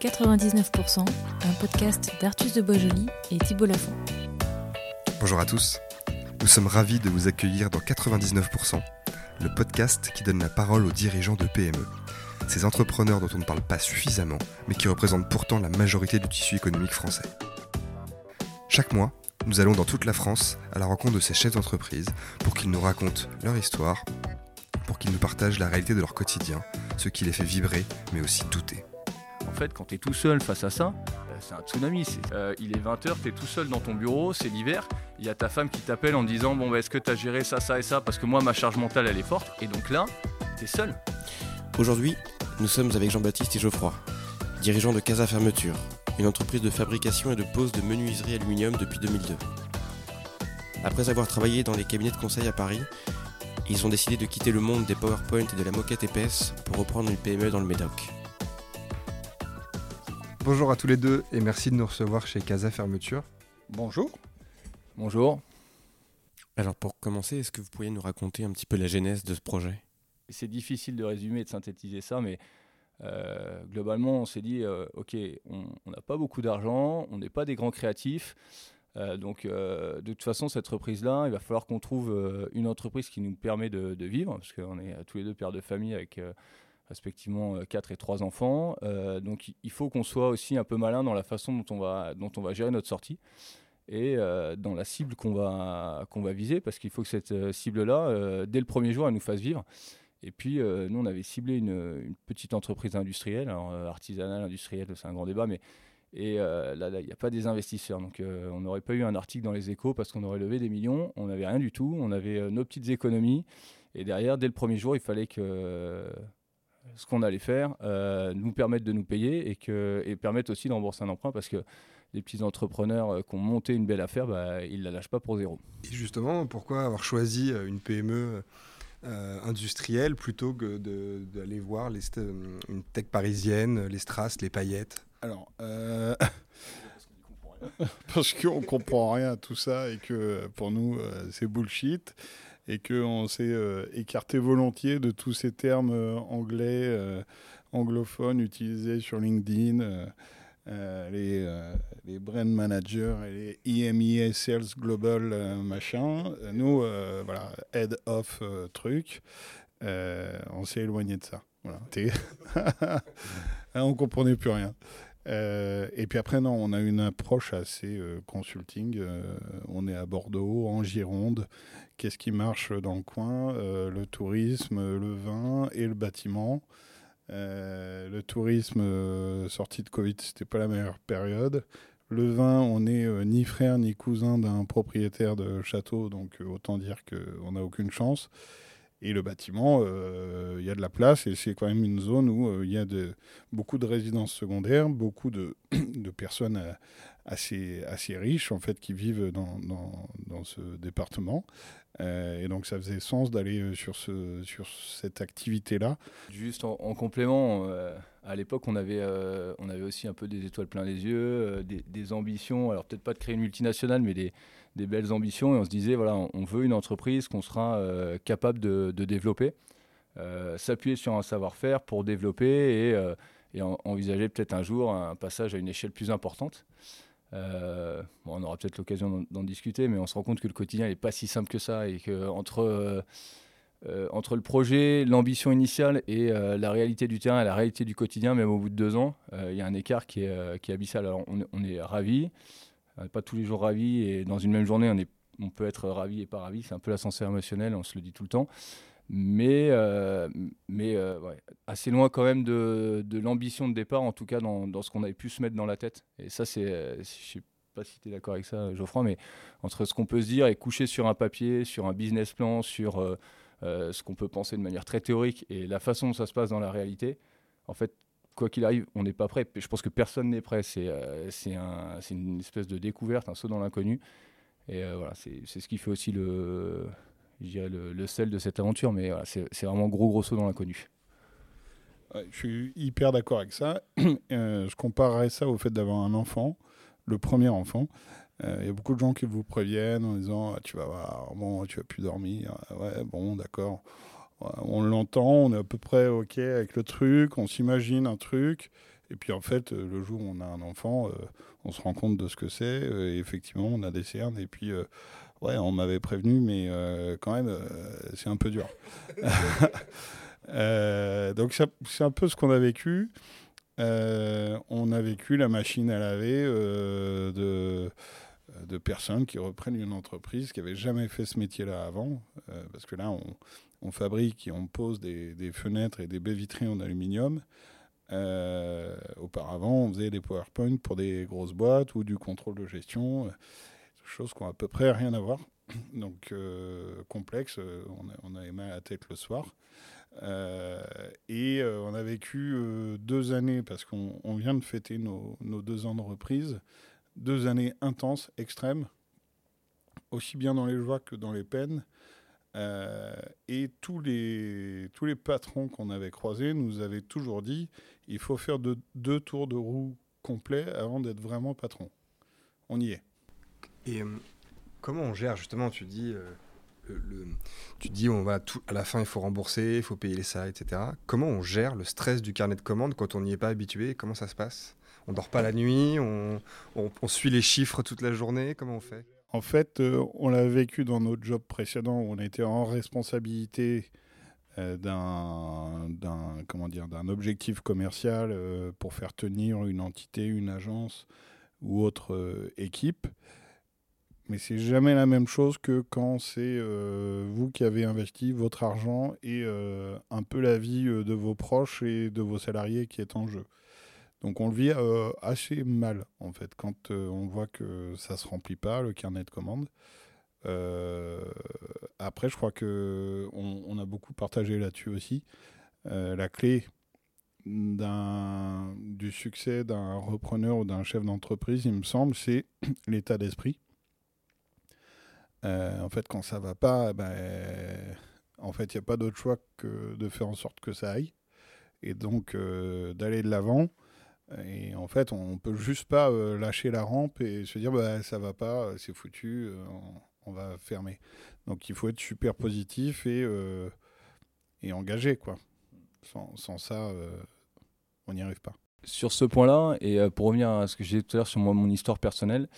99%, un podcast d'Artus de Boisjoli et Thibault Lafont. Bonjour à tous. Nous sommes ravis de vous accueillir dans 99%, le podcast qui donne la parole aux dirigeants de PME. Ces entrepreneurs dont on ne parle pas suffisamment, mais qui représentent pourtant la majorité du tissu économique français. Chaque mois, nous allons dans toute la France à la rencontre de ces chefs d'entreprise pour qu'ils nous racontent leur histoire, pour qu'ils nous partagent la réalité de leur quotidien, ce qui les fait vibrer, mais aussi douter. Quand tu es tout seul face à ça, euh, c'est un tsunami. Euh, il est 20h, tu es tout seul dans ton bureau, c'est l'hiver. Il y a ta femme qui t'appelle en disant Bon, bah, est-ce que tu as géré ça, ça et ça? Parce que moi, ma charge mentale, elle est forte. Et donc là, tu es seul. Aujourd'hui, nous sommes avec Jean-Baptiste et Geoffroy, dirigeants de Casa Fermeture, une entreprise de fabrication et de pose de menuiserie aluminium depuis 2002. Après avoir travaillé dans les cabinets de conseil à Paris, ils ont décidé de quitter le monde des PowerPoint et de la moquette épaisse pour reprendre une PME dans le Médoc. Bonjour à tous les deux et merci de nous recevoir chez Casa Fermeture. Bonjour. Bonjour. Alors pour commencer, est-ce que vous pourriez nous raconter un petit peu la genèse de ce projet? C'est difficile de résumer et de synthétiser ça, mais euh, globalement, on s'est dit, euh, ok, on n'a pas beaucoup d'argent, on n'est pas des grands créatifs, euh, donc, de toute façon, cette reprise-là, il va falloir qu'on trouve une entreprise qui nous permet de, de vivre, parce qu'on est tous les deux pères de famille avec respectivement 4 et 3 enfants. donc, il faut qu'on soit aussi un peu malin dans la façon dont on va, dont on va gérer notre sortie et dans la cible qu'on va, va viser, parce qu'il faut que cette cible-là, dès le premier jour, elle nous fasse vivre. Et puis, nous, on avait ciblé une, petite entreprise industrielle, alors artisanale, industrielle, c'est un grand débat, mais et euh, là, il n'y a pas des investisseurs. Donc, euh, on n'aurait pas eu un article dans les échos parce qu'on aurait levé des millions. On n'avait rien du tout. On avait euh, nos petites économies. Et derrière, dès le premier jour, il fallait que ce qu'on allait faire nous permette de nous payer et, que, et permette aussi de rembourser un emprunt parce que les petits entrepreneurs qui ont monté une belle affaire, bah, ils ne la lâchent pas pour zéro. Et justement, pourquoi avoir choisi une PME industrielle plutôt que d'aller voir les, une tech parisienne, les strass, les paillettes? Alors, euh... parce qu'on comprend rien à tout ça et que pour nous, euh, c'est bullshit et qu'on s'est euh, écarté volontiers de tous ces termes euh, anglais, anglophones utilisés sur LinkedIn. les, brand managers et les EMEA Sales Global machin. Nous, voilà, head of truc, on s'est éloigné de ça. Voilà. on comprenait plus rien. Euh, et puis après, non, on a une approche assez euh, consulting. Euh, on est à Bordeaux, en Gironde. Qu'est-ce qui marche dans le coin Le tourisme, le vin et le bâtiment. le tourisme, sorti de Covid, c'était pas la meilleure période. Le vin, on n'est ni frère ni cousin d'un propriétaire de château, donc autant dire qu'on n'a aucune chance. Et le bâtiment, euh, il y a de la place et c'est quand même une zone où euh, il y a de, beaucoup de résidences secondaires, beaucoup de, personnes euh, assez, assez riches en fait qui vivent dans, dans, dans ce département. Et donc ça faisait sens d'aller sur, ce, sur cette activité-là. Juste en, complément, à l'époque on avait, on avait aussi un peu des étoiles plein les yeux, des, ambitions, alors peut-être pas de créer une multinationale, mais des, des belles ambitions et on se disait voilà, on veut une entreprise qu'on sera euh, capable de, développer, euh, s'appuyer sur un savoir-faire pour développer et, euh, envisager peut-être un jour un passage à une échelle plus importante. On aura peut-être l'occasion d'en discuter, mais on se rend compte que le quotidien n'est pas si simple que ça et que entre entre le projet, l'ambition initiale et la réalité du terrain et la réalité du quotidien, même au bout de deux ans, il y a un écart qui est, qui abyssal. Alors on, est n'est pas tous les jours ravis et dans une même journée, on, on peut être ravi et pas ravi. C'est un peu l'ascenseur émotionnel, on se le dit tout le temps. Mais, euh, mais euh, assez loin quand même de, l'ambition de départ, en tout cas dans, ce qu'on avait pu se mettre dans la tête. Et ça, c'est, je ne sais pas si tu es d'accord avec ça, Geoffroy, mais entre ce qu'on peut se dire et coucher sur un papier, sur un business plan, sur euh, ce qu'on peut penser de manière très théorique et la façon dont ça se passe dans la réalité, en fait, quoi qu'il arrive, on n'est pas prêt. Je pense que personne n'est prêt. C'est euh, un, une espèce de découverte, un saut dans l'inconnu. Et euh, voilà, c'est ce qui fait aussi le, le, le, sel de cette aventure. Mais c'est vraiment gros, gros saut dans l'inconnu. je suis hyper d'accord avec ça. Euh, je comparerais ça au fait d'avoir un enfant, le premier enfant. Il y a beaucoup de gens qui vous préviennent en disant ah, Tu vas voir, bon, tu vas plus dormir. Ouais, bon, d'accord on l'entend, on est à peu près OK avec le truc, on s'imagine un truc, Et puis en fait, le jour où on a un enfant, on se rend compte de ce que c'est. et effectivement, on a des cernes. Et puis, ouais, on m'avait prévenu, mais quand même, c'est un peu dur. donc c'est un peu ce qu'on a vécu. on a vécu la machine à laver de de personnes qui reprennent une entreprise qui n'avait jamais fait ce métier-là avant. Euh, parce que là, on, fabrique et on pose des, fenêtres et des baies vitrées en aluminium. Euh, auparavant, on faisait des PowerPoint pour des grosses boîtes ou du contrôle de gestion, euh, choses qui n'ont à peu près rien à voir. Donc, complexe, on, avait mal à la tête le soir. et on a vécu deux années, parce qu'on vient de fêter nos, deux ans de reprise, deux années intenses, extrêmes, aussi bien dans les joies que dans les peines. Euh, et tous les, tous les patrons qu'on avait croisés nous avaient toujours dit il faut faire deux tours de roue complets avant d'être vraiment patron. On y est. Et euh, comment on gère justement Tu dis, euh, tu dis on va tout, à la fin il faut rembourser, il faut payer les salariés, etc. Comment on gère le stress du carnet de commande quand on n'y est pas habitué? Comment ça se passe? On dort pas la nuit, on, suit les chiffres toute la journée. Comment on fait? En fait, euh, on l'a vécu dans notre job précédent où on était en responsabilité d'un d'un objectif commercial pour faire tenir une entité, une agence ou autre équipe. Mais c'est jamais la même chose que quand c'est vous qui avez investi votre argent et un peu la vie de vos proches et de vos salariés qui est en jeu. Donc on le vit euh, assez mal en fait quand euh, on voit que ça se remplit pas le carnet de commandes. Euh, après, je crois que on, a beaucoup partagé là-dessus aussi. la clé du succès d'un repreneur ou d'un chef d'entreprise, il me semble, c'est l'état d'esprit. En fait, quand ça va pas, ben, en fait, il n'y a pas d'autre choix que de faire en sorte que ça aille et donc d'aller de l'avant et en fait, on peut juste pas euh, lâcher la rampe et se dire bah, ça va pas, euh, c'est foutu, euh, on, va fermer. Donc il faut être super positif et, et engagé. Quoi. Sans, sans ça, on n'y arrive pas. Sur ce point-là, et pour revenir à ce que j'ai dit tout à l'heure sur mon histoire personnelle,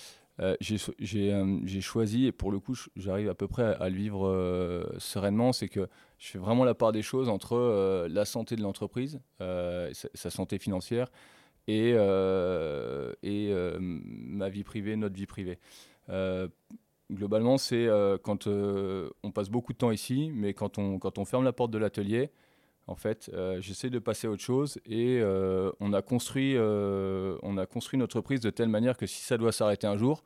j'ai choisi, et pour le coup, j'arrive à peu près à, le vivre sereinement, c'est que je fais vraiment la part des choses entre la santé de l'entreprise, sa santé financière, et, euh, et euh, ma vie privée, notre vie privée. Euh, globalement, c'est quand on passe beaucoup de temps ici, mais quand on, quand on ferme la porte de l'atelier, en fait, j'essaie de passer à autre chose et on, a construit, on a construit notre entreprise de telle manière que si ça doit s'arrêter un jour,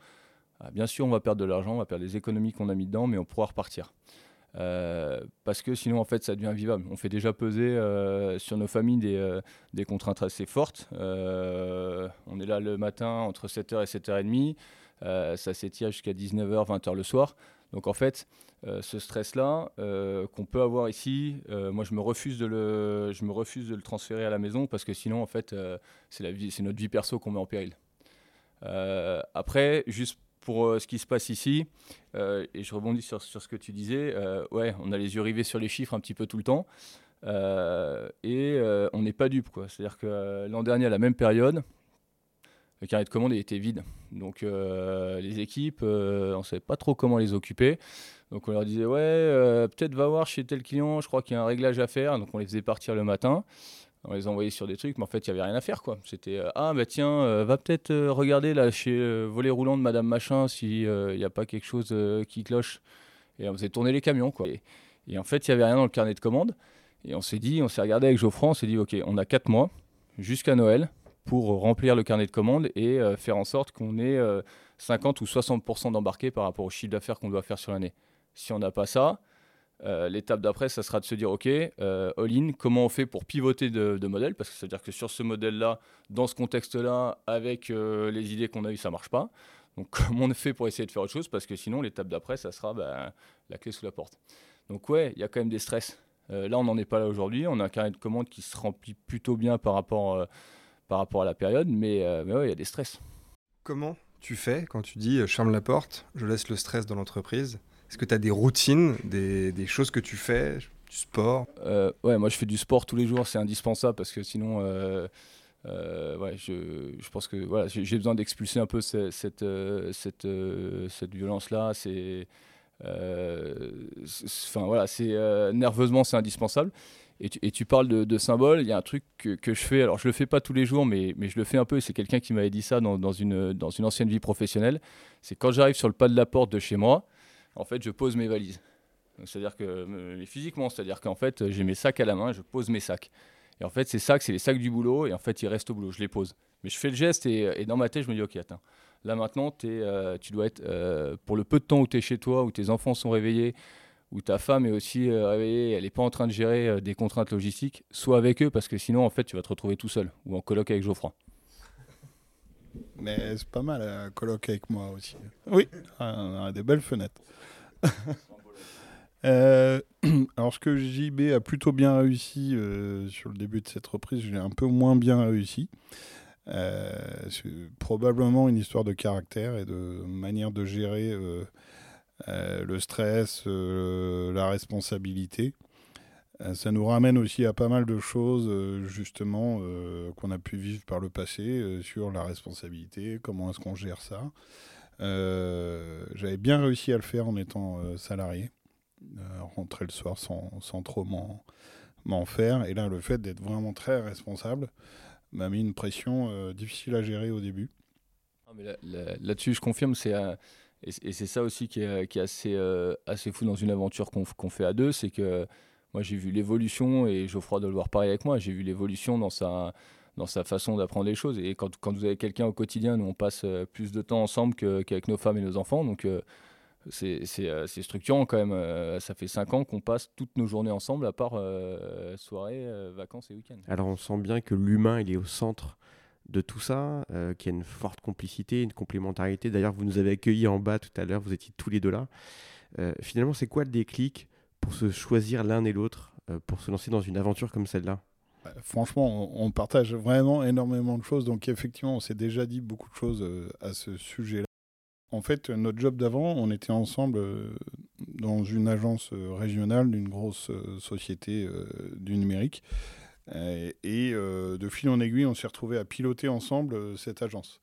ah, bien sûr, on va perdre de l'argent, on va perdre les économies qu'on a mis dedans, mais on pourra repartir. Euh, parce que sinon, en fait, ça devient vivable. On fait déjà peser euh, sur nos familles des, euh, des contraintes assez fortes. on est là le matin entre 7h et 7h30. ça s'étire jusqu'à 19h, 20h le soir. Donc en fait, ce stress-là qu'on peut avoir ici, moi je me refuse de le, je me refuse de le transférer à la maison parce que sinon en fait c'est c'est notre vie perso qu'on met en péril. après, juste pour euh, ce qui se passe ici, euh, et je rebondis sur, sur, ce que tu disais, euh, ouais, on a les yeux rivés sur les chiffres un petit peu tout le temps, et on n'est pas dupe. C'est-à-dire que l'an dernier, à la même période, le carnet de commande était vide. Donc les équipes, on ne savait pas trop comment les occuper. Donc on leur disait, ouais, peut-être va voir chez tel client, je crois qu'il y a un réglage à faire. Donc on les faisait partir le matin on les envoyait sur des trucs, mais en fait, il n'y avait rien à faire. quoi. C'était euh, Ah, bah tiens, euh, va peut-être euh, regarder là chez Volet Roulant de Madame Machin s'il n'y a pas quelque chose qui cloche. Et on faisait tourner les camions. quoi. Et, en fait, il n'y avait rien dans le carnet de commande. Et on s'est dit, on s'est regardé avec Geoffroy, on s'est dit Ok, on a 4 mois jusqu'à Noël pour remplir le carnet de commande et faire en sorte qu'on ait 50 ou 60% d'embarqué par rapport au chiffre d'affaires qu'on doit faire sur l'année. Si on n'a pas ça, euh, l'étape d'après, ça sera de se dire, OK, euh, all-in, comment on fait pour pivoter de, modèle? Parce que ça veut dire que sur ce modèle-là, dans ce contexte-là, avec euh, les idées qu'on a eues, ça marche pas. Donc comment on fait pour essayer de faire autre chose? Parce que sinon, l'étape d'après, ça sera ben, la clé sous la porte. Donc ouais, il y a quand même des stress. là, on n'en est pas là aujourd'hui. On a un carnet de commandes qui se remplit plutôt bien par rapport, par rapport à la période, mais, mais ouais, il y a des stress. Comment tu fais quand tu dis, je ferme la porte, je laisse le stress dans l'entreprise est-ce que tu as des routines, des, des, choses que tu fais, du sport? Euh, Ouais, moi je fais du sport tous les jours, c'est indispensable parce que sinon, euh, ouais, je, je, pense que voilà, j'ai besoin d'expulser un peu cette, cette, cette, cette violence-là. C'est. Enfin voilà, c'est nerveusement c'est indispensable. Et tu, parles de, symboles, il y a un truc que, je fais, alors je le fais pas tous les jours, mais, je le fais un peu, c'est quelqu'un qui m'avait dit ça dans, une, ancienne vie professionnelle, c'est quand j'arrive sur le pas de la porte de chez moi, en fait je pose mes valises. C'est-à-dire que, euh, physiquement, c'est-à-dire qu'en fait j'ai mes sacs à la main, je pose mes sacs. Et en fait ces sacs, c'est les sacs du boulot, et en fait ils restent au boulot, je les pose. Mais je fais le geste, et, dans ma tête je me dis, ok, attends, là maintenant euh, tu dois être, euh, pour le peu de temps où tu es chez toi, où tes enfants sont réveillés, où ta femme est aussi euh, réveillée, elle n'est pas en train de gérer euh, des contraintes logistiques, soit avec eux, parce que sinon, en fait, tu vas te retrouver tout seul, ou en coloc avec Geoffroy. Mais c'est pas mal, un coloc avec moi aussi. Oui, on a des belles fenêtres. euh, alors, ce que JB a plutôt bien réussi euh, sur le début de cette reprise, je l'ai un peu moins bien réussi. Euh, c'est probablement une histoire de caractère et de manière de gérer euh, euh, le stress, euh, la responsabilité. Euh, ça nous ramène aussi à pas mal de choses, justement, qu'on a pu vivre par le passé sur la responsabilité, comment est-ce qu'on gère ça. J'avais bien réussi à le faire en étant salarié, rentrer le soir sans, trop m'en faire. Et là, le fait d'être vraiment très responsable m'a mis une pression difficile à gérer au début. Là-dessus, je confirme, c'est et, c'est ça aussi qui est, assez, euh, assez fou dans une aventure qu'on fait à deux, c'est que moi j'ai vu l'évolution, et Geoffroy doit le voir pareil avec moi, j'ai vu l'évolution dans sa, dans sa façon d'apprendre les choses. Et quand, quand vous avez quelqu'un au quotidien, nous on passe euh, plus de temps ensemble qu'avec nos femmes et nos enfants, donc euh, c'est structurant quand même. ça fait cinq ans qu'on passe toutes nos journées ensemble, à part soirée, vacances et week-ends. Alors on sent bien que l'humain, il est au centre de tout ça, euh, qu'il y a une forte complicité, une complémentarité. D'ailleurs, vous nous avez accueillis en bas tout à l'heure, vous étiez tous les deux là. Euh, finalement, c'est quoi le déclic pour se choisir l'un et l'autre, euh, pour se lancer dans une aventure comme celle-là? Bah, Franchement, on, partage vraiment énormément de choses. Donc, effectivement, on s'est déjà dit beaucoup de choses à ce sujet-là. En fait, notre job d'avant, on était ensemble dans une agence régionale d'une grosse société du numérique. Euh, et euh, de fil en aiguille, on s'est retrouvé à piloter ensemble euh, cette agence.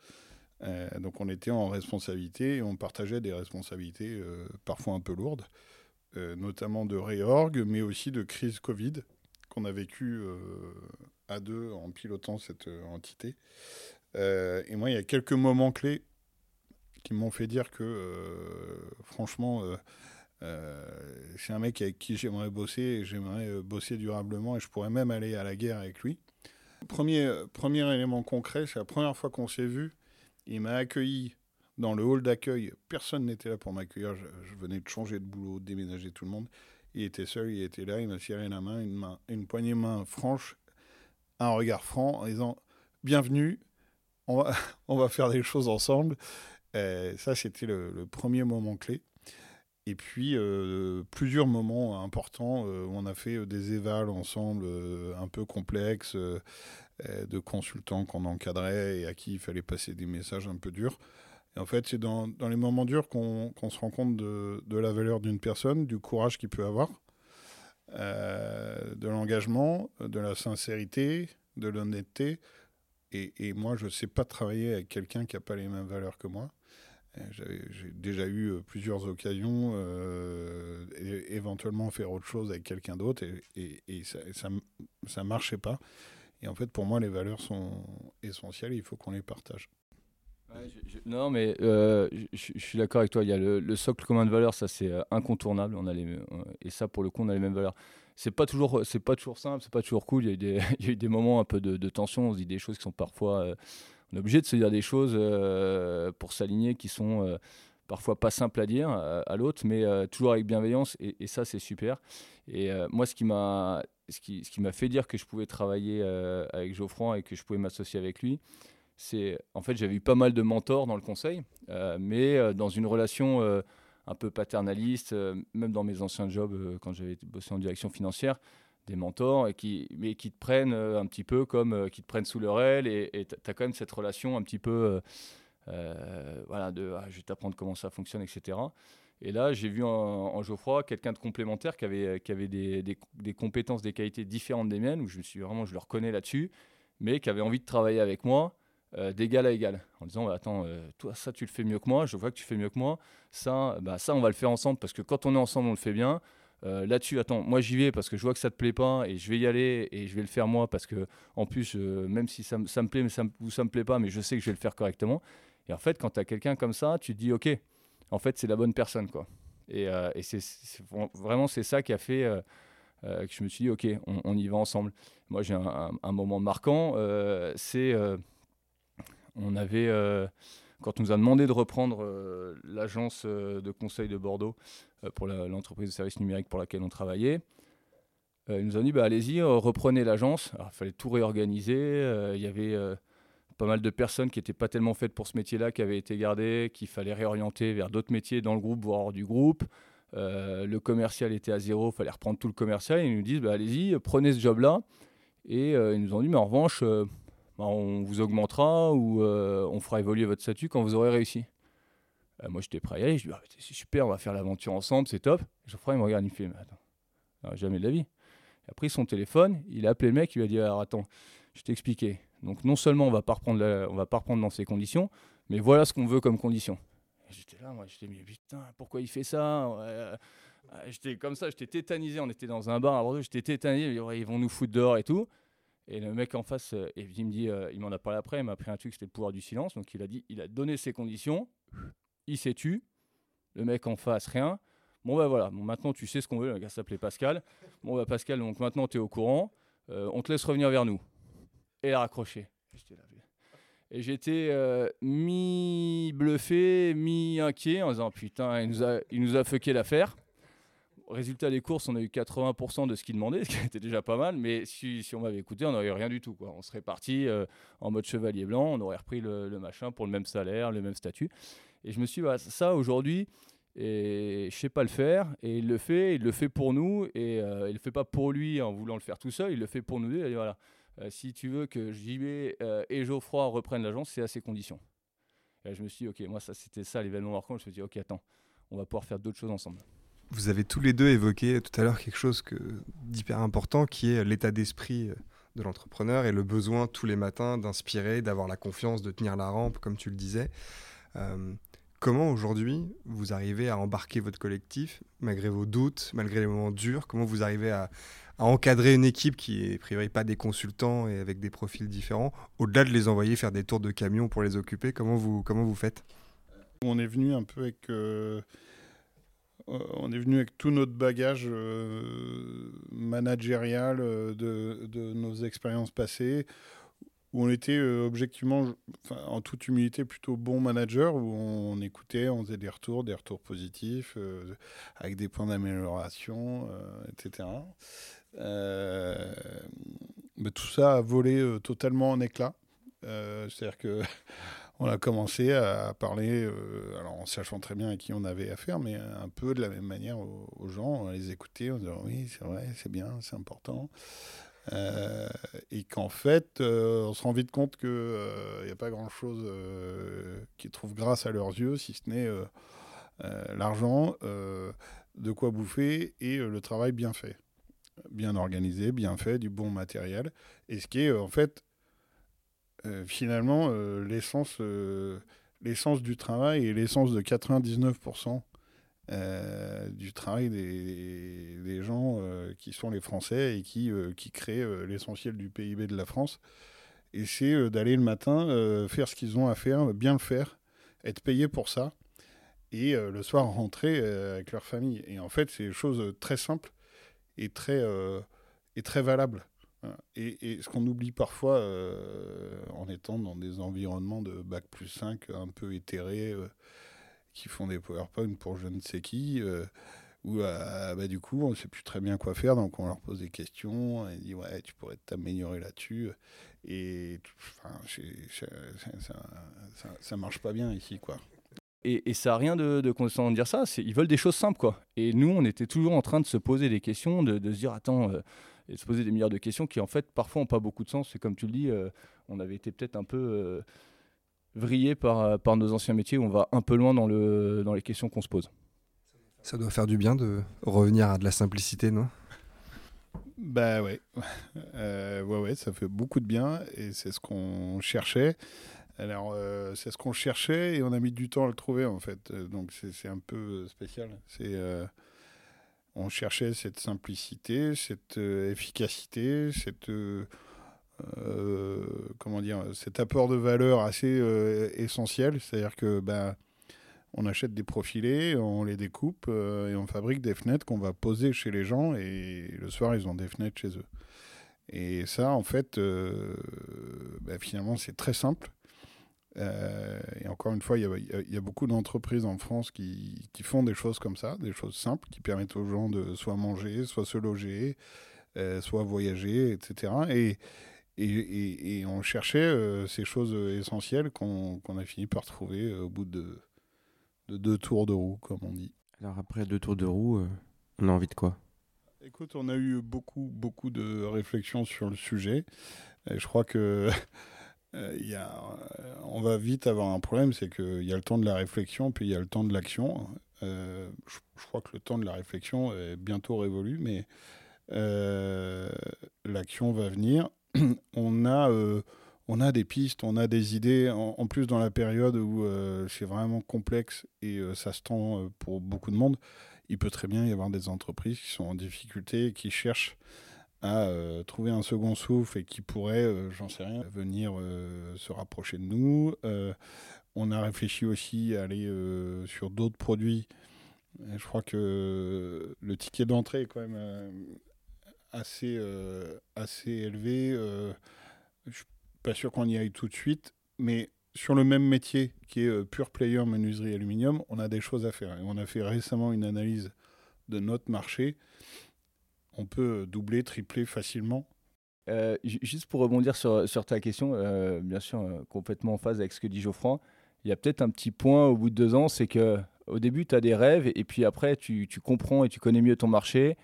donc on était en responsabilité et on partageait des responsabilités parfois un peu lourdes, notamment de réorg, mais aussi de crise Covid qu'on a vécu à deux en pilotant cette entité. et moi, il y a quelques moments clés qui m'ont fait dire que, franchement, c'est un mec avec qui j'aimerais bosser j'aimerais euh, bosser durablement et je pourrais même aller à la guerre avec lui. Premier, premier élément concret, c'est la première fois qu'on s'est vu. Il m'a accueilli dans le hall d'accueil. Personne n'était là pour m'accueillir. Je, venais de changer de boulot, de déménager tout le monde. Il était seul, il était là, il m'a serré la main, une, main, une poignée de main franche, un regard franc en disant Bienvenue, on va, on va faire des choses ensemble. ça, c'était le, premier moment clé. Et puis, euh, plusieurs moments importants euh, on a fait euh, des évals ensemble un peu complexes, de consultants qu'on encadrait et à qui il fallait passer des messages un peu durs. Et en fait, c'est dans, les moments durs qu'on se rend compte de, la valeur d'une personne, du courage qu'il peut avoir, de l'engagement, de la sincérité, de l'honnêteté. Et, et, moi, je ne sais pas travailler avec quelqu'un qui n'a pas les mêmes valeurs que moi. J'ai déjà eu euh, plusieurs occasions, euh, éventuellement faire autre chose avec quelqu'un d'autre, et, et, ça, ça, marchait pas. Et en fait, pour moi, les valeurs sont essentielles, il faut qu'on les partage. non, mais euh, je, suis d'accord avec toi. Il y a le, socle commun de valeurs, ça c'est incontournable. On a les, et ça, pour le coup, on a les mêmes valeurs. C'est pas toujours, c'est pas toujours simple, c'est pas toujours cool. Il y, a eu des, il y a eu des moments un peu de, de, tension. On se dit des choses qui sont parfois on est obligé de se dire des choses euh, pour s'aligner qui sont euh, parfois pas simples à dire à, l'autre, mais euh, toujours avec bienveillance, et, ça c'est super. Et moi, ce qui m'a ce qui, ce qui fait dire que je pouvais travailler avec Geoffroy et que je pouvais m'associer avec lui, c'est en fait j'avais eu pas mal de mentors dans le conseil, mais dans une relation un peu paternaliste, même dans mes anciens jobs quand j'avais bossé en direction financière des mentors, et qui, mais qui te prennent euh, un petit peu comme, euh, qui te prennent sous leur aile, et tu as quand même cette relation un petit peu, euh, voilà, de ah, je vais t'apprendre comment ça fonctionne, etc. Et là, j'ai vu en, Geoffroy quelqu'un de complémentaire qui avait, qui avait des, des, compétences, des qualités différentes des miennes, où je me suis vraiment, je le reconnais là-dessus, mais qui avait envie de travailler avec moi d'égal à égal, en disant bah, Attends, toi, ça, tu le fais mieux que moi, je vois que tu fais mieux que moi, ça, bah, ça, on va le faire ensemble, parce que quand on est ensemble, on le fait bien. Là-dessus, attends, moi j'y vais parce que je vois que ça te plaît pas et je vais y aller et je vais le faire moi parce que, en plus, même si ça, ça, me plaît mais ça, ou ça me plaît pas, mais je sais que je vais le faire correctement. Et en fait, quand tu as quelqu'un comme ça, tu te dis Ok, en fait, c'est la bonne personne, quoi. Et, euh, c'est vraiment c'est ça qui a fait euh, euh, que je me suis dit ok, on, y va ensemble. Moi, j'ai un, moment marquant. c'est on avait quand on nous a demandé de reprendre l'agence de conseil de Bordeaux pour l'entreprise de services numériques pour laquelle on travaillait. ils nous ont dit bah, allez-y, reprenez l'agence. Il fallait tout réorganiser. Il y avait pas mal de personnes qui n'étaient pas tellement faites pour ce métier-là, qui avaient été gardées, qu'il fallait réorienter vers d'autres métiers dans le groupe, voire hors du groupe. Euh, le commercial était à zéro, il fallait reprendre tout le commercial. ils nous disent bah, allez-y, prenez ce job-là. Et euh, ils nous ont dit mais en revanche, euh, bah, on vous augmentera ou on fera évoluer votre statut quand vous aurez réussi. moi j'étais prêt à y aller, je dis bah, c'est super, on va faire l'aventure ensemble, c'est top. Geoffroy il me regarde, il me fait mais attends, jamais de la vie. Il a pris son téléphone, il a appelé le mec, il lui a dit alors attends, je t'ai expliqué. Donc non seulement on va on va pas reprendre dans ces conditions, mais voilà ce qu'on veut comme conditions. J'étais là, moi, j'étais mais putain, pourquoi il fait ça? Euh, J'étais comme ça, j'étais tétanisé. On était dans un bar à Bordeaux, j'étais tétanisé. Ils vont nous foutre dehors et tout. Et le mec en face, euh, il me dit, euh, il m'en a parlé après, il m'a pris un truc, c'était le pouvoir du silence. Donc il a dit, il a donné ses conditions, il s'est tu. Le mec en face, rien. Bon bah voilà, bon, maintenant tu sais ce qu'on veut. Le gars s'appelait Pascal. Bon bah Pascal, donc maintenant tu es au courant. on te laisse revenir vers nous et a raccroché. Et j'étais euh, mi-bluffé, mi-inquiet en disant putain, il nous a, il nous a fucké l'affaire. Résultat des courses, on a eu 80% de ce qu'il demandait, ce qui était déjà pas mal, mais si, on m'avait écouté, on n'aurait rien du tout. On serait parti euh, en mode chevalier blanc, on aurait repris le, machin pour le même salaire, le même statut. Et je me suis dit, bah, ça aujourd'hui, et je sais pas le faire, et il le fait, il le fait pour nous, et euh, il le fait pas pour lui en voulant le faire tout seul, il le fait pour nous. Et voilà. Euh, si tu veux que JB euh, et Geoffroy reprennent l'agence, c'est à ces conditions. Et je me suis dit, ok, moi, ça, c'était ça l'événement marquant. Je me suis dit, ok, attends, on va pouvoir faire d'autres choses ensemble. Vous avez tous les deux évoqué tout à l'heure quelque chose d'hyper important qui est l'état d'esprit euh, de l'entrepreneur et le besoin tous les matins d'inspirer, d'avoir la confiance, de tenir la rampe, comme tu le disais. comment aujourd'hui vous arrivez à embarquer votre collectif, malgré vos doutes, malgré les moments durs? Comment vous arrivez à, à encadrer une équipe qui est, a priori, pas des consultants et avec des profils différents, au-delà de les envoyer faire des tours de camion pour les occuper, comment vous, comment vous faites? On est venu un peu avec... Euh, on est venu avec tout notre bagage euh, managérial euh, de, nos expériences passées, où on était objectivement, en toute humilité, plutôt bon manager, où on, écoutait, on faisait des retours, des retours positifs, avec des points d'amélioration, etc. Euh, mais tout ça a volé euh, totalement en éclats. Euh, c'est-à-dire que on a commencé à parler, alors en sachant très bien à qui on avait affaire, mais un peu de la même manière aux, gens, on les écoutait, on disait oui, c'est vrai, c'est bien, c'est important. et qu'en fait, on se rend vite compte qu'il n'y a pas grand-chose qui trouve grâce à leurs yeux, si ce n'est l'argent, de quoi bouffer et le travail bien fait bien organisé, bien fait, du bon matériel, et ce qui est euh, en fait euh, finalement euh, l'essence, l'essence du travail et l'essence de 99% du travail des, gens qui sont les Français et qui, qui créent l'essentiel du PIB de la France. Et c'est d'aller le matin faire ce qu'ils ont à faire, bien le faire, être payé pour ça, et le soir rentrer avec leur famille. Et en fait, c'est des choses très simples est très, euh, est très valable. Et, ce qu'on oublie parfois euh, en étant dans des environnements de bac plus 5 un peu éthérés, euh, qui font des PowerPoint pour je ne sais qui, où bah, du coup on ne sait plus très bien quoi faire, donc on leur pose des questions, et dit ouais tu pourrais t'améliorer là-dessus, et enfin, ça, ne marche pas bien ici quoi. Et, ça n'a rien de, de constant de dire ça. Ils veulent des choses simples, quoi. Et nous, on était toujours en train de se poser des questions, de, se dire, attends, euh, et se poser des milliards de questions qui, en fait, parfois n'ont pas beaucoup de sens. Et comme tu le dis, euh, on avait été peut-être un peu euh, vrillé par, par nos anciens métiers où on va un peu loin dans, le, dans les questions qu'on se pose. Ça doit faire du bien de revenir à de la simplicité, non? Bah ouais. Euh, ouais, ouais, ça fait beaucoup de bien et c'est ce qu'on cherchait. Alors, euh, c'est ce qu'on cherchait et on a mis du temps à le trouver en fait. Euh, donc, c'est un peu spécial. C'est, on cherchait cette simplicité, cette efficacité, cette. comment dire, cet apport de valeur assez essentiel. C'est-à-dire que. Bah, on achète des profilés, on les découpe euh, et on fabrique des fenêtres qu'on va poser chez les gens et le soir ils ont des fenêtres chez eux. Et ça, en fait, euh, bah, finalement, c'est très simple. Euh, et encore une fois, il y, a beaucoup d'entreprises en France qui, font des choses comme ça, des choses simples qui permettent aux gens de soit manger, soit se loger, soit voyager, etc. Et, et, on cherchait ces choses essentielles qu'on a fini par trouver au bout de de deux tours de roue, comme on dit. Alors après deux tours de roue, euh, on a envie de quoi? Écoute, on a eu beaucoup, beaucoup de réflexions sur le sujet. Et je crois que euh, a, on va vite avoir un problème, c'est qu'il y a le temps de la réflexion, puis il y a le temps de l'action. Euh, je, crois que le temps de la réflexion est bientôt révolu, mais l'action va venir. on a des pistes, on a des idées, en, plus dans la période où euh, c'est vraiment complexe et euh, ça se tend euh, pour beaucoup de monde, il peut très bien y avoir des entreprises qui sont en difficulté, qui cherchent à trouver un second souffle et qui pourraient, j'en sais rien, venir se rapprocher de nous. on a réfléchi aussi à aller sur d'autres produits. je crois que le ticket d'entrée est quand même assez, assez élevé pas sûr qu'on y aille tout de suite, mais sur le même métier qui est euh, pure player menuiserie aluminium, on a des choses à faire. Et on a fait récemment une analyse de notre marché. On peut doubler, tripler facilement. Euh, juste pour rebondir sur, ta question, euh, bien sûr, complètement en phase avec ce que dit Geoffroy, il y a peut-être un petit point au bout de deux ans, c'est que au début, tu as des rêves et puis après, tu, comprends et tu connais mieux ton marché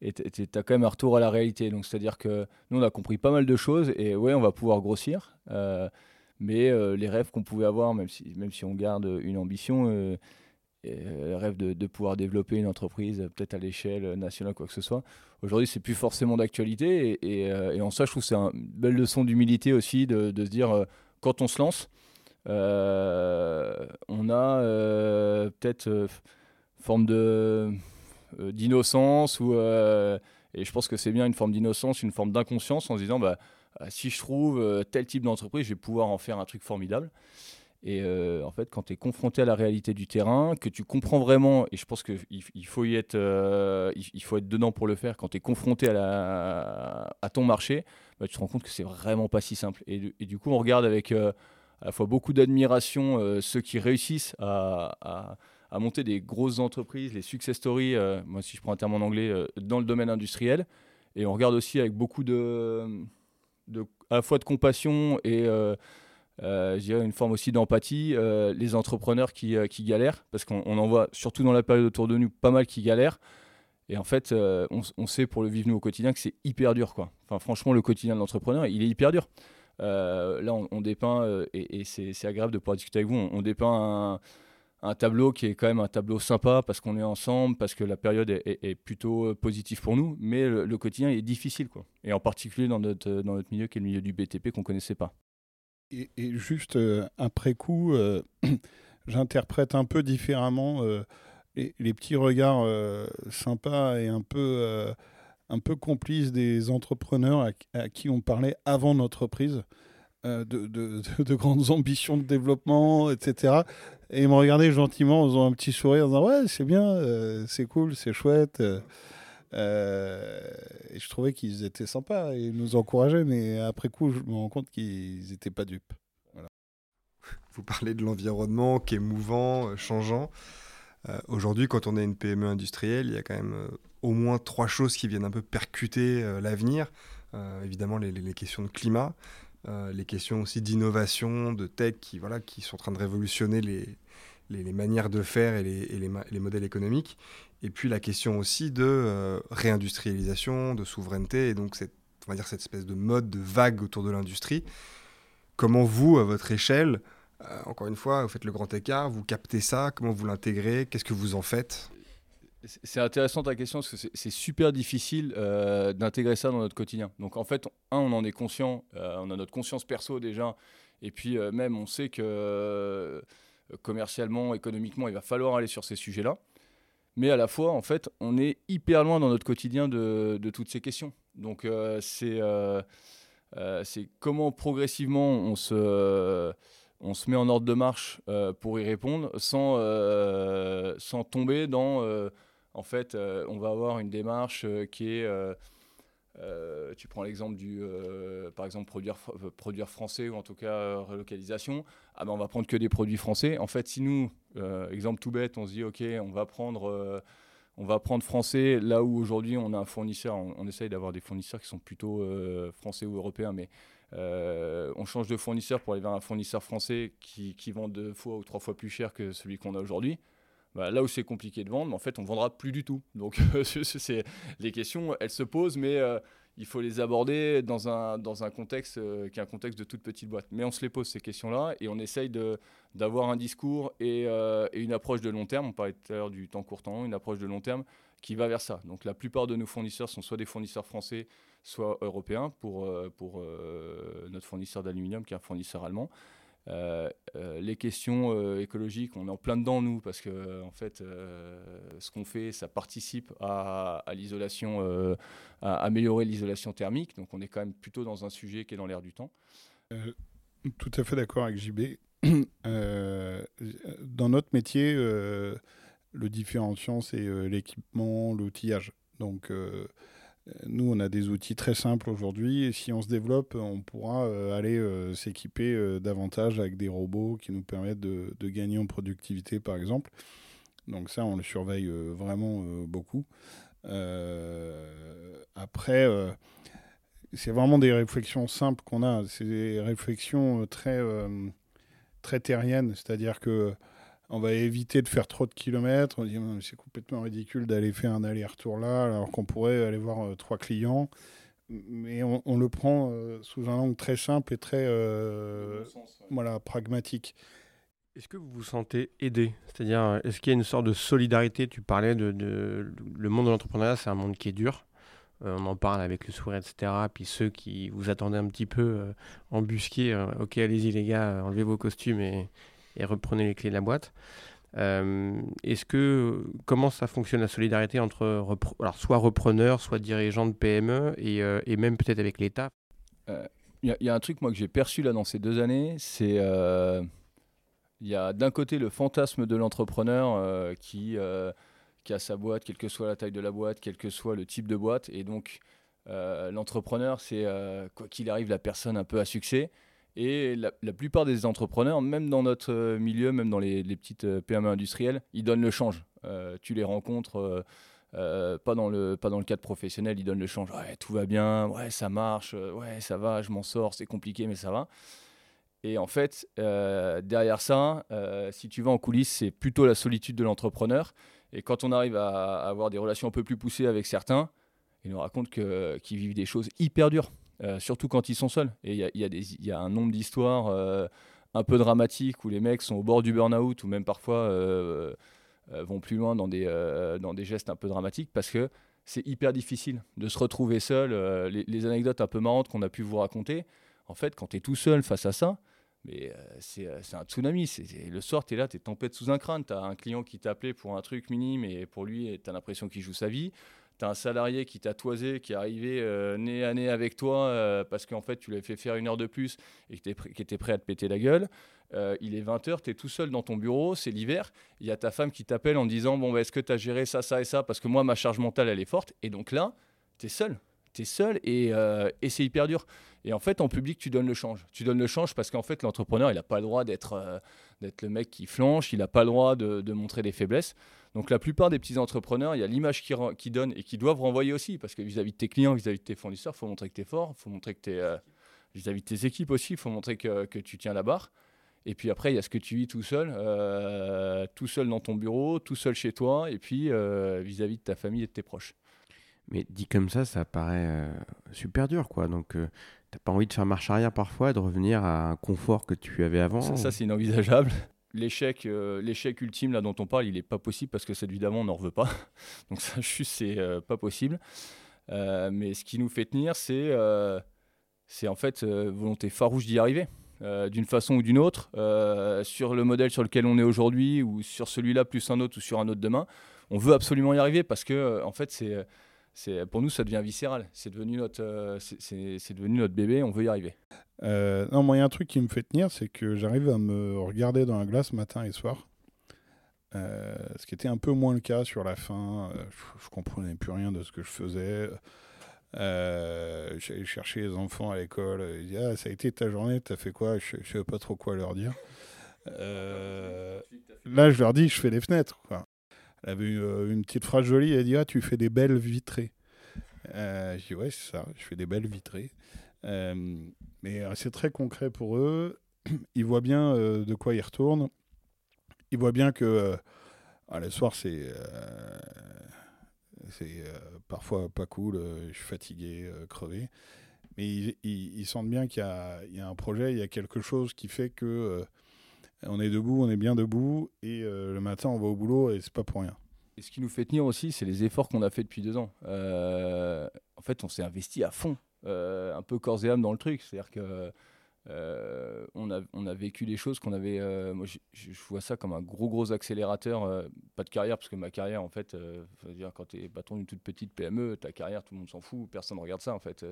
et tu as quand même un retour à la réalité. Donc, c'est-à-dire que nous, on a compris pas mal de choses et ouais, on va pouvoir grossir. Euh, mais euh, les rêves qu'on pouvait avoir, même si, même si on garde une ambition, euh, le rêve de, pouvoir développer une entreprise, peut-être à l'échelle nationale, quoi que ce soit, aujourd'hui, c'est plus forcément d'actualité. Et, et, en ça, je trouve que c'est une belle leçon d'humilité aussi de, se dire, quand on se lance, on a peut-être forme euh, d'innocence ou euh, et je pense que c'est bien une forme d'innocence, une forme d'inconscience en se disant bah, euh, si je trouve tel type d'entreprise, je vais pouvoir en faire un truc formidable. Et en fait, quand tu es confronté à la réalité du terrain, que tu comprends vraiment, et je pense qu'il il faut y être, il, faut être dedans pour le faire, quand tu es confronté à, ton marché, bah, tu te rends compte que c'est vraiment pas si simple. Et, du coup, on regarde avec à la fois beaucoup d'admiration ceux qui réussissent à, monter des grosses entreprises, les success stories, euh, moi si je prends un terme en anglais, euh, dans le domaine industriel. Et on regarde aussi avec beaucoup de, à la fois de compassion et euh, je dirais une forme aussi d'empathie, les entrepreneurs qui, qui galèrent, parce qu'on en voit surtout dans la période autour de nous pas mal qui galèrent. Et en fait, on, sait pour le vivre nous au quotidien que c'est hyper dur. Quoi. Enfin, franchement, le quotidien de l'entrepreneur, il est hyper dur. là, on, dépeint, et, c'est agréable de pouvoir discuter avec vous, on, dépeint un, tableau qui est quand même un tableau sympa parce qu'on est ensemble, parce que la période est, plutôt euh, positive pour nous, mais le, quotidien est difficile, quoi. Et en particulier dans notre, euh, dans notre milieu qui est le milieu du BTP qu'on ne connaissait pas. Et, juste euh, après coup, j'interprète un peu différemment les, les, petits regards sympas et un peu, un peu complices des entrepreneurs à, qui on parlait avant notre prise. de, de, de, grandes ambitions de développement, etc. Et ils m'ont regardé gentiment en faisant un petit sourire en disant Ouais, c'est bien, euh, c'est cool, c'est chouette. Euh, euh, et je trouvais qu'ils étaient sympas et nous encourageaient, mais après coup, je me rends compte qu'ils n'étaient pas dupes. Vous parlez de l'environnement qui est mouvant, changeant. Aujourd'hui, quand on est une PME industrielle, il y a quand même au moins trois choses qui viennent un peu percuter l'avenir. évidemment, les, les, questions de climat, les questions aussi d'innovation, de tech, qui, voilà, qui sont en train de révolutionner les, les, manières de faire et, les, les, modèles économiques. Et puis la question aussi de euh, réindustrialisation, de souveraineté, et donc cette, on va dire cette espèce de mode, de vague autour de l'industrie. Comment vous, à votre échelle, euh, encore une fois, vous faites le grand écart, vous captez ça, comment vous l'intégrez, qu'est-ce que vous en faites? C'est intéressant ta question parce que c'est super difficile euh, d'intégrer ça dans notre quotidien. Donc en fait, un, on en est conscient, on a notre conscience perso déjà, et puis même on sait que commercialement, économiquement, il va falloir aller sur ces sujets-là. Mais à la fois, en fait, on est hyper loin dans notre quotidien de, toutes ces questions. Donc c'est comment progressivement on se on se met en ordre de marche pour y répondre sans, sans tomber dans en fait, euh, on va avoir une démarche euh, qui est euh, tu prends l'exemple du, par exemple, produire, produire français ou en tout cas relocalisation. Ah ben, on va prendre que des produits français. En fait, si nous, exemple tout bête, on se dit, ok, on va prendre, on va prendre français là où aujourd'hui on a un fournisseur. On, essaye d'avoir des fournisseurs qui sont plutôt français ou européens, mais on change de fournisseur pour aller vers un fournisseur français qui, qui vend deux fois ou trois fois plus cher que celui qu'on a aujourd'hui. Bah, là où c'est compliqué de vendre, en fait, on vendra plus du tout. Donc, c'est les questions, elles se posent, mais euh, il faut les aborder dans un, dans un contexte euh, qui est un contexte de toute petite boîte. Mais on se les pose ces questions-là et on essaye d'avoir un discours euh, et, une approche de long terme. On parlait tout à l'heure du temps court temps, une approche de long terme qui va vers ça. Donc, la plupart de nos fournisseurs sont soit des fournisseurs français, soit européens pour, pour notre fournisseur d'aluminium qui est un fournisseur allemand. Euh, euh, les questions euh, écologiques, on est en plein dedans nous parce que en fait, ce qu'on fait, ça participe à, l'isolation, à améliorer l'isolation thermique. Donc on est quand même plutôt dans un sujet qui est dans l'air du temps. tout à fait d'accord avec JB. dans notre métier, le différenciant, c'est l'équipement, l'outillage. Donc nous, on a des outils très simples aujourd'hui et si on se développe, on pourra euh, aller euh, s'équiper euh, davantage avec des robots qui nous permettent de, gagner en productivité, par exemple. Donc ça, on le surveille vraiment beaucoup. après, c'est vraiment des réflexions simples qu'on a. C'est des réflexions très, très terriennes, c'est-à-dire que on va éviter de faire trop de kilomètres. On dit c'est complètement ridicule d'aller faire un aller-retour là, alors qu'on pourrait aller voir euh, trois clients. Mais on, le prend euh, sous un angle très simple et très euh, voilà, pragmatique. Est-ce que vous vous sentez aidé? C'est-à-dire, est-ce qu'il y a une sorte de solidarité? Tu parlais de, le monde de l'entrepreneuriat, c'est un monde qui est dur. on en parle avec le sourire, etc. Puis ceux qui vous attendaient un petit peu embusqués, ok, allez-y les gars, enlevez vos costumes et, et reprenez les clés de la boîte. Euh, est-ce que comment ça fonctionne la solidarité entre alors soit repreneurs, soit dirigeants de PME et, euh, et même peut-être avec l'État? Il euh, y, a un truc moi que j'ai perçu là dans ces deux années, c'est il y a d'un côté le fantasme de l'entrepreneur qui qui a sa boîte, quelle que soit la taille de la boîte, quel que soit le type de boîte, et donc l'entrepreneur c'est quoi qu'il arrive la personne un peu à succès. Et la, plupart des entrepreneurs, même dans notre euh, milieu, même dans les, petites euh, PME industrielles, ils donnent le change. Euh, tu les rencontres, pas, dans le, cadre professionnel, ils donnent le change. Ouais, tout va bien, ouais, ça marche, ouais, ça va, je m'en sors, c'est compliqué, mais ça va. Et en fait, derrière ça, si tu vas en coulisses, c'est plutôt la solitude de l'entrepreneur. Et quand on arrive à, avoir des relations un peu plus poussées avec certains, ils nous racontent qu'ils vivent des choses hyper dures. Euh, surtout quand ils sont seuls. Et il y, a, un nombre d'histoires euh, un peu dramatiques où les mecs sont au bord du burn-out ou même parfois euh, vont plus loin dans des, dans des gestes un peu dramatiques parce que c'est hyper difficile de se retrouver seul. Les, anecdotes un peu marrantes qu'on a pu vous raconter, en fait, quand tu es tout seul face à ça, mais c'est un tsunami. le soir, tu es là, tu es tempête sous un crâne. Tu as un client qui t'appelait pour un truc minime et pour lui, tu as l'impression qu'il joue sa vie tu as un salarié qui t'a toisé, qui est arrivé euh, nez à nez avec toi euh, parce qu'en fait, tu l'avais fait faire une heure de plus et qui était prêt à te péter la gueule. Euh, il est 20h, tu es tout seul dans ton bureau, c'est l'hiver. Il y a ta femme qui t'appelle en disant Bon, bah, est-ce que tu as géré ça, ça et ça? Parce que moi, ma charge mentale, elle est forte. Et donc là, tu es seul. Tu es seul et, et c'est hyper dur. Et en fait, en public, tu donnes le change. Tu donnes le change parce qu'en fait, l'entrepreneur, il n'a pas le droit d'être d'être le mec qui flanche, il n'a pas le droit de, de montrer des faiblesses. Donc la plupart des petits entrepreneurs, il y a l'image qu'ils qui donnent et qui doivent renvoyer aussi, parce que vis-à-vis de tes clients, vis-à-vis de tes fournisseurs, il faut montrer que tu es fort, il faut montrer que tu es... Euh, vis-à-vis de tes équipes aussi, il faut montrer que, que, tu tiens la barre. Et puis après, il y a ce que tu vis tout seul, euh, tout seul dans ton bureau, tout seul chez toi, et puis euh, vis-à-vis de ta famille et de tes proches. Mais dit comme ça, ça paraît super dur, quoi. Donc, t'as pas envie de faire marche arrière parfois, de revenir à un confort que tu avais avant Ça, ça c'est inenvisageable. L'échec, l'échec ultime là dont on parle, il n'est pas possible parce que cette évidemment on n'en veut pas. Donc ça, juste, c'est pas possible. mais ce qui nous fait tenir, c'est c'est en fait volonté farouche d'y arriver. d'une façon ou d'une autre, sur le modèle sur lequel on est aujourd'hui, ou sur celui-là plus un autre, ou sur un autre demain, on veut absolument y arriver parce que, en fait, c'est c'est pour nous ça devient viscéral. C'est devenu notre euh, c'est devenu notre bébé. On veut y arriver. Euh, non, moi il y a un truc qui me fait tenir, c'est que j'arrive à me regarder dans la glace matin et soir. Euh, ce qui était un peu moins le cas sur la fin. je, comprenais plus rien de ce que je faisais. J'allais chercher les enfants à l'école. Ils disaient ah, ça a été ta journée, t'as fait quoi? Je ne savais pas trop quoi leur dire. là, je leur dis je fais les fenêtres. Quoi. Elle avait une, euh, une petite phrase jolie, elle dit Ah, tu fais des belles vitrées. Euh, je dis Ouais, c'est ça, je fais des belles vitrées. Euh, mais c'est très concret pour eux. Ils voient bien de quoi ils retournent. Ils voient bien que ah, le soir, c'est parfois pas cool, je suis fatigué, crevé. Mais ils, sentent bien qu'il y, a un projet, il y a quelque chose qui fait que on est debout, on est bien debout, et euh, le matin, on va au boulot, et c'est pas pour rien. Et ce qui nous fait tenir aussi, c'est les efforts qu'on a fait depuis deux ans. Euh, en fait, on s'est investi à fond, euh, un peu corps et âme dans le truc. C'est-à-dire que on, a, on a vécu les choses qu'on avait. moi, je, vois ça comme un gros, gros accélérateur. pas de carrière, parce que ma carrière, en fait, quand tu es patron d'une toute petite PME, ta carrière, tout le monde s'en fout, personne ne regarde ça, en fait.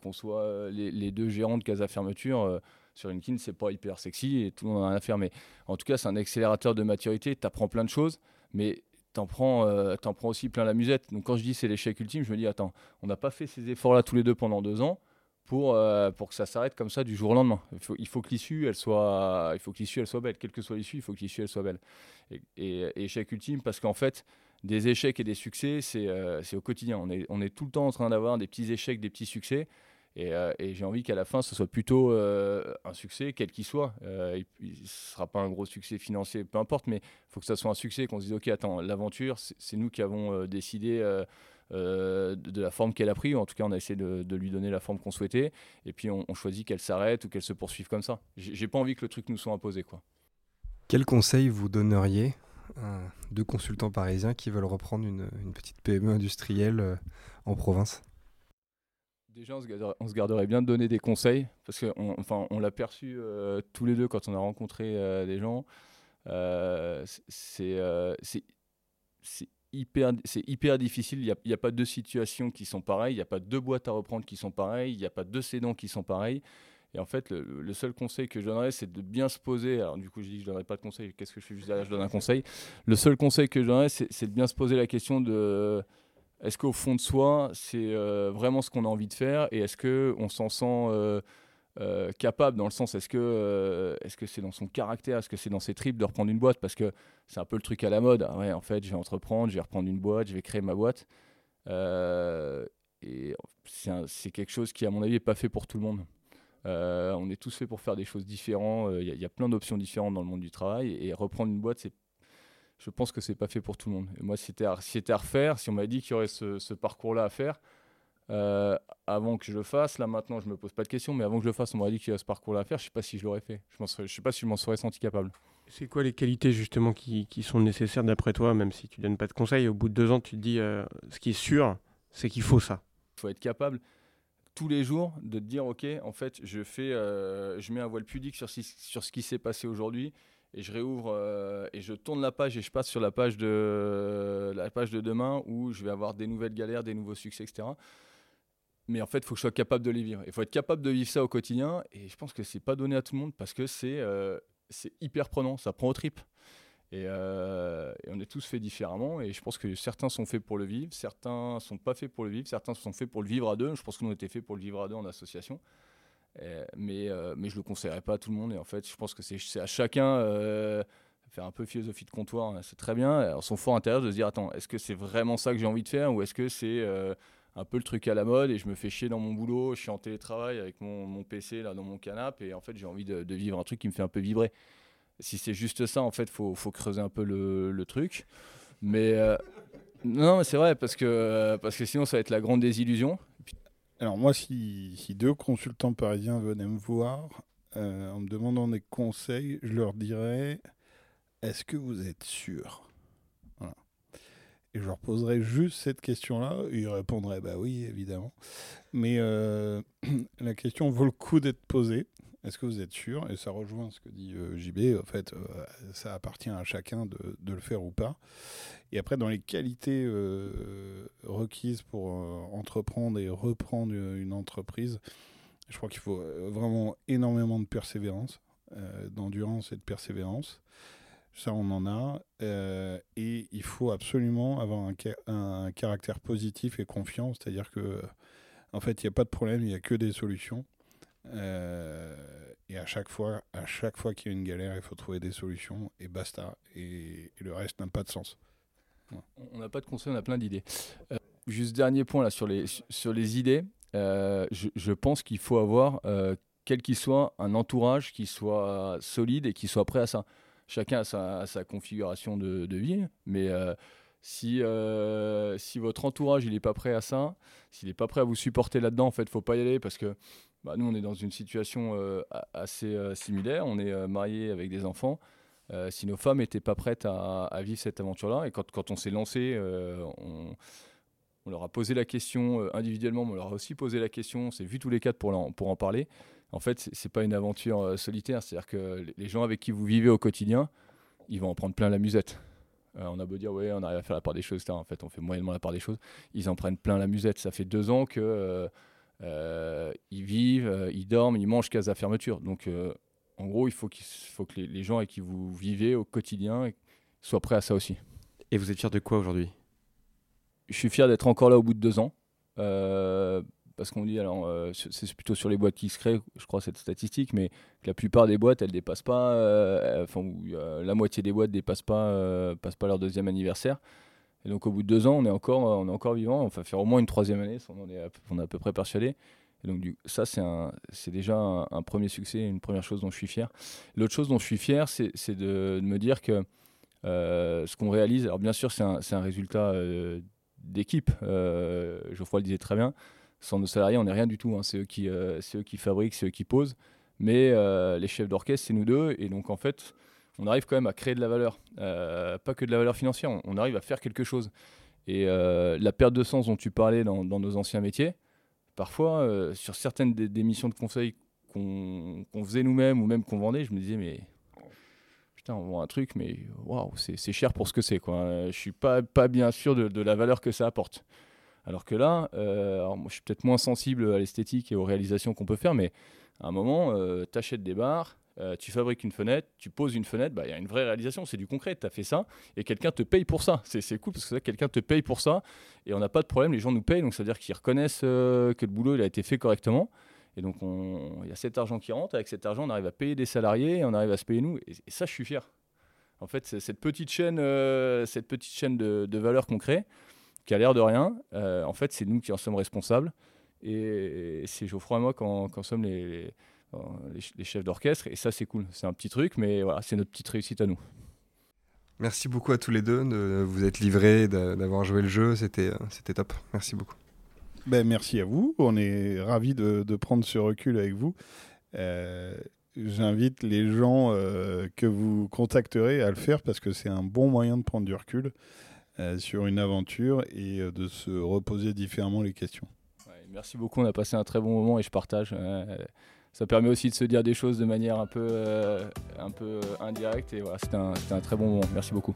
qu'on soit les, les, deux gérants de Casa Fermeture sur LinkedIn, c'est pas hyper sexy et tout le monde en a rien à faire. Mais en tout cas, c'est un accélérateur de maturité. Tu apprends plein de choses, mais tu en, prends, euh, prends aussi plein la musette. Donc quand je dis c'est l'échec ultime, je me dis attends, on n'a pas fait ces efforts-là tous les deux pendant deux ans pour, euh, que ça s'arrête comme ça du jour au lendemain. Il faut, que l'issue elle soit, elle soit belle. Quelle que soit l'issue, il faut que l'issue elle soit belle. Et, échec ultime parce qu'en fait, des échecs et des succès, c'est euh, au quotidien. On est tout le temps en train d'avoir des petits échecs, des petits succès. Euh, et, j'ai envie qu'à la fin, ce soit plutôt euh, un succès, quel qu'il soit. Euh, ce ne sera pas un gros succès financier, peu importe, mais il faut que ça soit un succès, qu'on se dise, OK, attends, l'aventure, c'est nous qui avons décidé de, la forme qu'elle a pris, ou en tout cas, on a essayé de, lui donner la forme qu'on souhaitait, et puis on, choisit qu'elle s'arrête ou qu'elle se poursuive comme ça. J'ai pas envie que le truc nous soit imposé. Quoi. Quel conseil vous donneriez à deux consultants parisiens qui veulent reprendre une petite PME industrielle en province? Déjà, on se, garderait, bien de donner des conseils, parce qu'on on l'a perçu euh, tous les deux quand on a rencontré euh, des gens. Euh, c'est hyper, hyper difficile. Il n'y a, pas deux situations qui sont pareilles, il n'y a pas deux boîtes à reprendre qui sont pareilles, il n'y a pas deux cédants qui sont pareils. Et en fait, le, seul conseil que je donnerais, c'est de bien se poser. Alors, du coup, je dis que je ne donnerai pas de conseil. Qu'est-ce que je fais juste derrière? Je donne un conseil. Le seul conseil que je donnerais, c'est de bien se poser la question de est-ce qu'au fond de soi, c'est euh, vraiment ce qu'on a envie de faire et est-ce qu'on s'en sent euh, euh, capable dans le sens, est-ce que est-ce que c'est dans son caractère, est-ce que c'est dans ses tripes de reprendre une boîte? Parce que c'est un peu le truc à la mode. Ah ouais, en fait, je vais entreprendre, je vais reprendre une boîte, je vais créer ma boîte. et c'est quelque chose qui, à mon avis, n'est pas fait pour tout le monde. on est tous faits pour faire des choses différentes. Il y, a plein d'options différentes dans le monde du travail. Et reprendre une boîte, c'est je pense que c'est pas fait pour tout le monde. Et moi, si c'était à, à, refaire, si on m'a dit qu'il y aurait ce, parcours-là à faire, euh, avant que je le fasse, là maintenant, je me pose pas de questions, mais avant que je le fasse, on m'aurait dit qu'il y a ce parcours-là à faire, je sais pas si je l'aurais fait. Je ne sais pas si je m'en serais senti capable. C'est quoi les qualités justement qui, qui sont nécessaires d'après toi, même si tu donnes pas de conseils Au bout de deux ans, tu te dis, euh, ce qui est sûr, c'est qu'il faut ça? Il faut être capable tous les jours de te dire, ok, en fait, je fais, euh, je mets un voile pudique sur, sur ce qui s'est passé aujourd'hui et je réouvre euh, et je tourne la page et je passe sur la page de la page de demain où je vais avoir des nouvelles galères, des nouveaux succès, etc. Mais en fait, il faut que je sois capable de les vivre. Il faut être capable de vivre ça au quotidien. Et je pense que c'est pas donné à tout le monde parce que c'est euh, hyper prenant. Ça prend au trip. Euh, et, on est tous faits différemment. Et je pense que certains sont faits pour le vivre, certains sont pas faits pour le vivre, certains sont faits pour le vivre à deux. Je pense qu'on était faits pour le vivre à deux en association. Euh, mais, euh, mais je le conseillerais pas à tout le monde. Et en fait, je pense que c'est à chacun euh, faire un peu philosophie de comptoir, hein, c'est très bien. Alors, son fort intérieur de se dire attends, est-ce que c'est vraiment ça que j'ai envie de faire ou est-ce que c'est un peu le truc à la mode et je me fais chier dans mon boulot, je suis en télétravail avec mon, mon PC là dans mon canapé et en fait j'ai envie de, vivre un truc qui me fait un peu vibrer. Si c'est juste ça, en fait, faut, faut creuser un peu le, le truc. Mais non, c'est vrai parce que parce que sinon ça va être la grande désillusion. Alors moi, si, deux consultants parisiens venaient me voir, en me demandant des conseils, je leur dirais est-ce que vous êtes sûr? Et je leur poserai juste cette question-là. Ils répondraient bah oui, évidemment. Mais euh, la question vaut le coup d'être posée. Est-ce que vous êtes sûr Et ça rejoint ce que dit euh, JB. En fait, euh, ça appartient à chacun de, le faire ou pas. Et après, dans les qualités requises pour entreprendre et reprendre une entreprise, je crois qu'il faut vraiment énormément de persévérance, d'endurance et de persévérance. Ça, on en a. Euh, et il faut absolument avoir un, un caractère positif et confiant. C'est-à-dire que, en fait, il n'y a pas de problème, il n'y a que des solutions. Euh, et à chaque fois, à chaque fois qu'il y a une galère, il faut trouver des solutions et basta. Et, le reste n'a pas de sens. On n'a pas de conseil, on a plein d'idées. Euh, juste dernier point là sur les, sur les idées. Je, je, pense qu'il faut avoir, quel qu'il soit, un entourage qui soit solide et qui soit prêt à ça chacun a sa, configuration de, vie, mais euh, si, euh, si votre entourage il n'est pas prêt à ça, s'il n'est pas prêt à vous supporter là-dedans, en fait, faut pas y aller parce que bah, nous, on est dans une situation euh, assez similaire. On est mariés avec des enfants. si nos femmes n'étaient pas prêtes à, vivre cette aventure-là, et quand, on s'est lancé, on, leur a posé la question individuellement, mais on leur a aussi posé la question, on s'est vu tous les quatre pour, en parler en fait, c'est pas une aventure euh, solitaire. C'est-à-dire que les gens avec qui vous vivez au quotidien, ils vont en prendre plein la musette. Euh, on a beau dire, ouais, on arrive à faire la part des choses, En fait, on fait moyennement la part des choses. Ils en prennent plein la musette. Ça fait deux ans que euh, ils vivent, ils dorment, ils mangent qu'à la fermeture. Donc, en gros, il faut, faut que les, gens avec qui vous vivez au quotidien soient prêts à ça aussi. Et vous êtes fier de quoi aujourd'hui? Je suis fier d'être encore là au bout de deux ans parce qu'on dit, alors euh, c'est plutôt sur les boîtes qui se créent, je crois, cette statistique, mais que la plupart des boîtes, elles dépassent pas, euh, enfin, la moitié des boîtes dépassent pas, euh, passent pas leur deuxième anniversaire. Et donc au bout de deux ans, on est encore, on est encore vivant. On va faire au moins une troisième année, on, est, à, on est à peu près persuadé. Et donc ça, c'est déjà un, premier succès, une première chose dont je suis fier. L'autre chose dont je suis fier, c'est de, me dire que ce qu'on réalise, alors bien sûr, c'est un, résultat d'équipe. Geoffroy le disait très bien sans nos salariés, on n'est rien du tout. Hein. C'est eux, qui, euh, eux qui fabriquent, c'est eux qui posent. Mais euh, les chefs d'orchestre, c'est nous deux. Et donc, en fait, on arrive quand même à créer de la valeur. Euh, pas que de la valeur financière, on, arrive à faire quelque chose. Et la perte de sens dont tu parlais dans, nos anciens métiers, parfois, sur certaines des, missions de conseil qu'on faisait nous-mêmes ou même qu'on vendait, je me disais, mais putain, on vend un truc, mais waouh, c'est cher pour ce que c'est. Je suis pas, bien sûr de, la valeur que ça apporte. Alors que là, euh, moi, je suis peut-être moins sensible à l'esthétique et aux réalisations qu'on peut faire, mais à un moment, euh, tu achètes des barres, euh, tu fabriques une fenêtre, tu poses une fenêtre, bah, il y a une vraie réalisation, c'est du concret, tu as fait ça, et quelqu'un te paye pour ça. C'est cool parce que quelqu'un te paye pour ça, et on n'a pas de problème, les gens nous payent, donc ça veut dire qu'ils reconnaissent que le boulot a été fait correctement. Et donc, il y a cet argent qui rentre, avec cet argent, on arrive à payer des salariés, et on arrive à se payer nous, et, ça, je suis fier. En fait, cette petite chaîne, cette petite chaîne de, de valeur qu'on crée, qui a l'air de rien, euh, en fait, c'est nous qui en sommes responsables. Et, c'est Geoffroy et moi qui en, sommes les, chefs d'orchestre. Et ça, c'est cool. C'est un petit truc, mais voilà, c'est notre petite réussite à nous. Merci beaucoup à tous les deux de vous être livrés, d'avoir joué le jeu. C'était top. Merci beaucoup. Ben, merci à vous. On est ravis de, de prendre ce recul avec vous. Euh, j'invite les gens euh, que vous contacterez à le faire parce que c'est un bon moyen de prendre du recul. Euh, sur une aventure et euh, de se reposer différemment les questions. merci beaucoup, on a passé un très bon moment et je partage. Euh, ça permet aussi de se dire des choses de manière un peu, un peu indirecte et voilà, c'était un, un très bon moment. Merci beaucoup.